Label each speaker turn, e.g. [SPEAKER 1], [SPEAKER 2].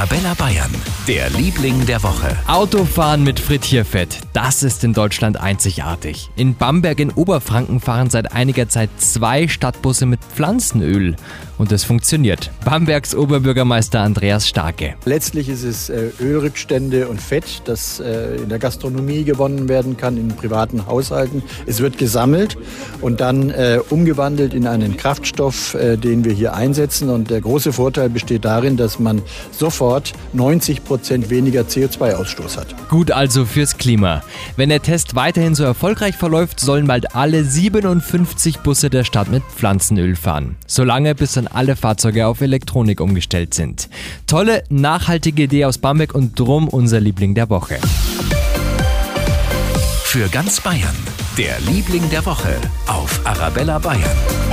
[SPEAKER 1] Arabella Bayern, der Liebling der Woche.
[SPEAKER 2] Autofahren mit Frittierfett, das ist in Deutschland einzigartig. In Bamberg in Oberfranken fahren seit einiger Zeit zwei Stadtbusse mit Pflanzenöl. Und es funktioniert. Bambergs Oberbürgermeister Andreas Starke.
[SPEAKER 3] Letztlich ist es äh, Ölrückstände und Fett, das äh, in der Gastronomie gewonnen werden kann, in privaten Haushalten. Es wird gesammelt und dann äh, umgewandelt in einen Kraftstoff, den wir hier einsetzen. Und der große Vorteil besteht darin, dass man sofort 90 Prozent weniger CO2-Ausstoß hat.
[SPEAKER 2] Gut also fürs Klima. Wenn der Test weiterhin so erfolgreich verläuft, sollen bald alle 57 Busse der Stadt mit Pflanzenöl fahren. Solange bis dann alle Fahrzeuge auf Elektronik umgestellt sind. Tolle, nachhaltige Idee aus Bamberg und drum unser Liebling der Woche.
[SPEAKER 1] Für ganz Bayern, der Liebling der Woche auf Arabella Bayern.